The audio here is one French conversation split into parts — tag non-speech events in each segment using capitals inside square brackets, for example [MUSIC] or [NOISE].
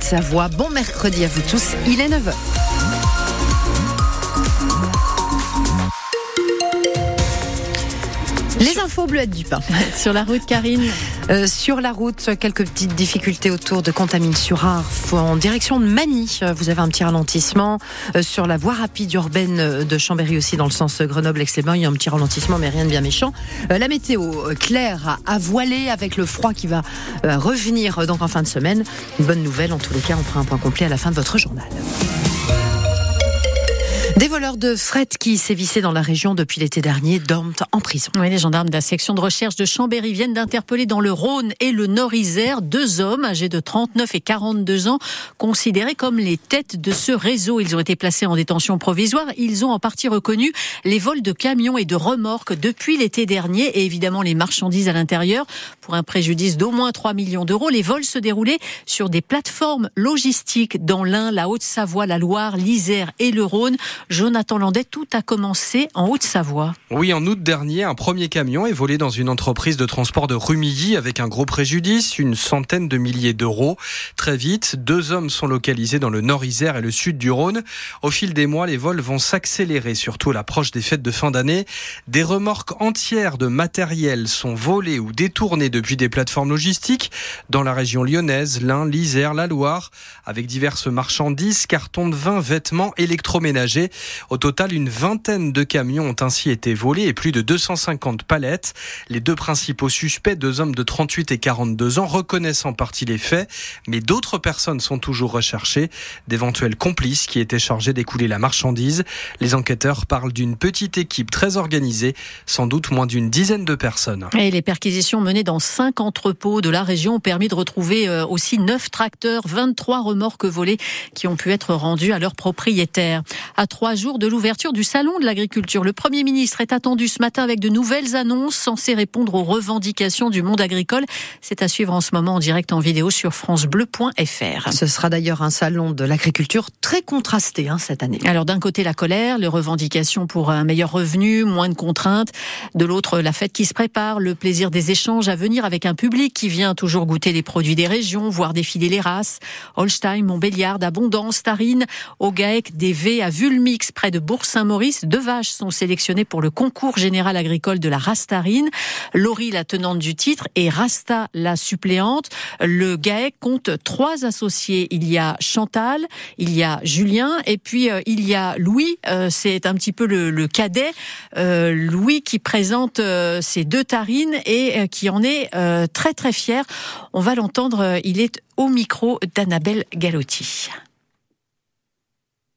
Savoie. Bon mercredi à vous tous, il est 9h. Les infos bleuettes du pain. [LAUGHS] Sur la route, Karine euh, Sur la route, quelques petites difficultés autour de Contamine-sur-Arf en direction de Manny. Euh, vous avez un petit ralentissement euh, sur la voie rapide urbaine de Chambéry aussi dans le sens Grenoble-Aix-les-Bains. Il y a un petit ralentissement mais rien de bien méchant. la météo claire à voiler avec le froid qui va revenir donc en fin de semaine. Une bonne nouvelle en tous les cas. On fera un point complet à la fin de votre journal. Des voleurs de fret qui sévissaient dans la région depuis l'été dernier dorment en prison. Les gendarmes de la section de recherche de Chambéry viennent d'interpeller dans le Rhône et le Nord-Isère deux hommes âgés de 39 et 42 ans, considérés comme les têtes de ce réseau. Ils ont été placés en détention provisoire. Ils ont en partie reconnu les vols de camions et de remorques depuis l'été dernier et évidemment les marchandises à l'intérieur. Pour un préjudice d'au moins 3 millions d'euros, les vols se déroulaient sur des plateformes logistiques dans l'Ain, la Haute-Savoie, la Loire, l'Isère et le Rhône. Jonathan Landais, tout a commencé en Haute-Savoie. Oui, en août dernier, un premier camion est volé dans une entreprise de transport de Rumilly avec un gros préjudice, une centaine de milliers d'euros. Très vite, deux hommes sont localisés dans le Nord-Isère et le sud du Rhône. Au fil des mois, les vols vont s'accélérer, surtout à l'approche des fêtes de fin d'année. Des remorques entières de matériel sont volées ou détournées depuis des plateformes logistiques dans la région lyonnaise, l'Ain, l'Isère, la Loire, avec diverses marchandises, cartons de vin, vêtements, électroménagers. Au total, une vingtaine de camions ont ainsi été volés et plus de 250 palettes. Les deux principaux suspects, deux hommes de 38 et 42 ans, reconnaissent en partie les faits, mais d'autres personnes sont toujours recherchées, d'éventuels complices qui étaient chargés d'écouler la marchandise. Les enquêteurs parlent d'une petite équipe très organisée, sans doute moins d'une dizaine de personnes. Et les perquisitions menées dans cinq entrepôts de la région ont permis de retrouver euh, aussi neuf tracteurs, 23 remorques volées qui ont pu être rendues à leurs propriétaires. À trois jours de l'ouverture du Salon de l'agriculture. Le Premier ministre est attendu ce matin avec de nouvelles annonces censées répondre aux revendications du monde agricole. C'est à suivre en ce moment en direct en vidéo sur francebleu.fr. Ce sera d'ailleurs un salon de l'agriculture très contrasté hein, cette année. Alors d'un côté la colère, les revendications pour un meilleur revenu, moins de contraintes. De l'autre la fête qui se prépare, le plaisir des échanges à venir avec un public qui vient toujours goûter les produits des régions, voir défiler les races. Holstein, Montbéliard, Abondance, Tarine, au GAEC, des V à Vulmi près de Bourg-Saint-Maurice. Deux vaches sont sélectionnées pour le concours général agricole de la Rastarine. Laurie, la tenante du titre, et Rasta, la suppléante. Le GAEC compte trois associés. Il y a Chantal, il y a Julien, et puis euh, il y a Louis. Euh, c'est un petit peu le, cadet. Euh, Louis qui présente ses deux tarines et qui en est très très fier. On va l'entendre. il est au micro d'Annabelle Galotti.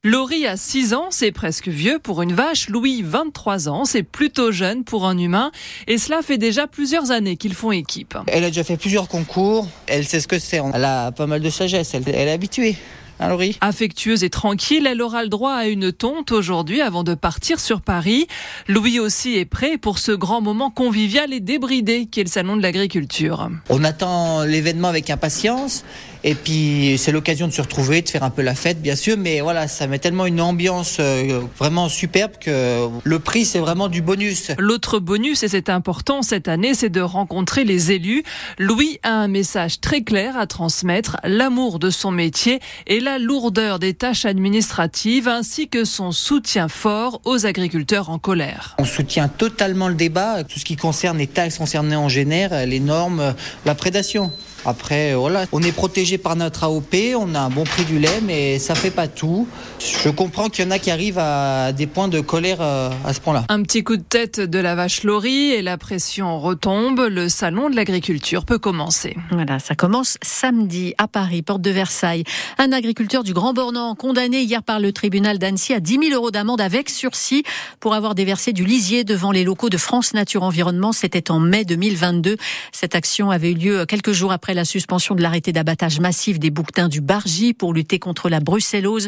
Laurie a 6 ans, c'est presque vieux pour une vache. Louis, 23 ans, c'est plutôt jeune pour un humain. Et cela fait déjà plusieurs années qu'ils font équipe. Elle a déjà fait plusieurs concours. Elle sait ce que c'est. Elle a pas mal de sagesse. Elle, elle est habituée. Hein, Affectueuse et tranquille, elle aura le droit à une tonte aujourd'hui avant de partir sur Paris. Louis aussi est prêt pour ce grand moment convivial et débridé qu'est le salon de l'agriculture. On attend l'événement avec impatience. Et puis c'est l'occasion de se retrouver, de faire un peu la fête, bien sûr. Mais voilà, ça met tellement une ambiance euh, vraiment superbe que le prix, c'est vraiment du bonus. L'autre bonus, et c'est important cette année, c'est de rencontrer les élus. Louis a un message très clair à transmettre, l'amour de son métier et la lourdeur des tâches administratives, ainsi que son soutien fort aux agriculteurs en colère. On soutient totalement le débat, tout ce qui concerne les taxes concernées en général, les normes, la prédation. Après, voilà, on est protégé par notre AOP, on a un bon prix du lait, mais ça fait pas tout. Je comprends qu'il y en a qui arrivent à des points de colère euh, à ce point-là. Un petit coup de tête de la vache Laurie et la pression retombe. Le salon de l'agriculture peut commencer. Voilà, ça commence samedi à Paris, porte de Versailles. Un agriculteur du Grand Bornand condamné hier par le tribunal d'Annecy à 10 000 euros d'amende avec sursis pour avoir déversé du lisier devant les locaux de France Nature Environnement. C'était en mai 2022. Cette action avait eu lieu quelques jours après la suspension de l'arrêté d'abattage massif des bouquetins du Bargy pour lutter contre la brucellose.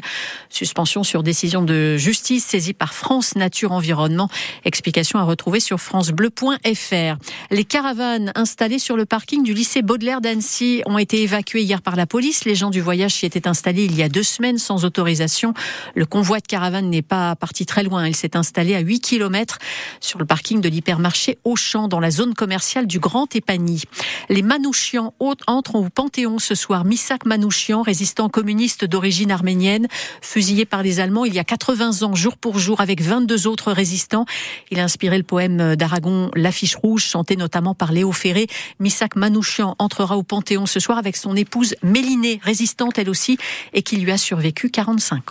Suspension sur décision de justice saisie par France Nature Environnement. Explication à retrouver sur francebleu.fr. Les caravanes installées sur le parking du lycée Baudelaire d'Annecy ont été évacuées hier par la police. Les gens du voyage s'y étaient installés il y a deux semaines sans autorisation. Le convoi de caravanes n'est pas parti très loin. Il s'est installé à 8 km sur le parking de l'hypermarché Auchan dans la zone commerciale du Grand Épagny. Les Manouchians entre au Panthéon ce soir. Misak Manouchian, résistant communiste d'origine arménienne, fusillé par les Allemands il y a 80 ans, jour pour jour, avec 22 autres résistants. Il a inspiré le poème d'Aragon L'affiche rouge, chanté notamment par Léo Ferré. Misak Manouchian entrera au Panthéon ce soir avec son épouse Mélinée, résistante elle aussi, et qui lui a survécu 45 ans.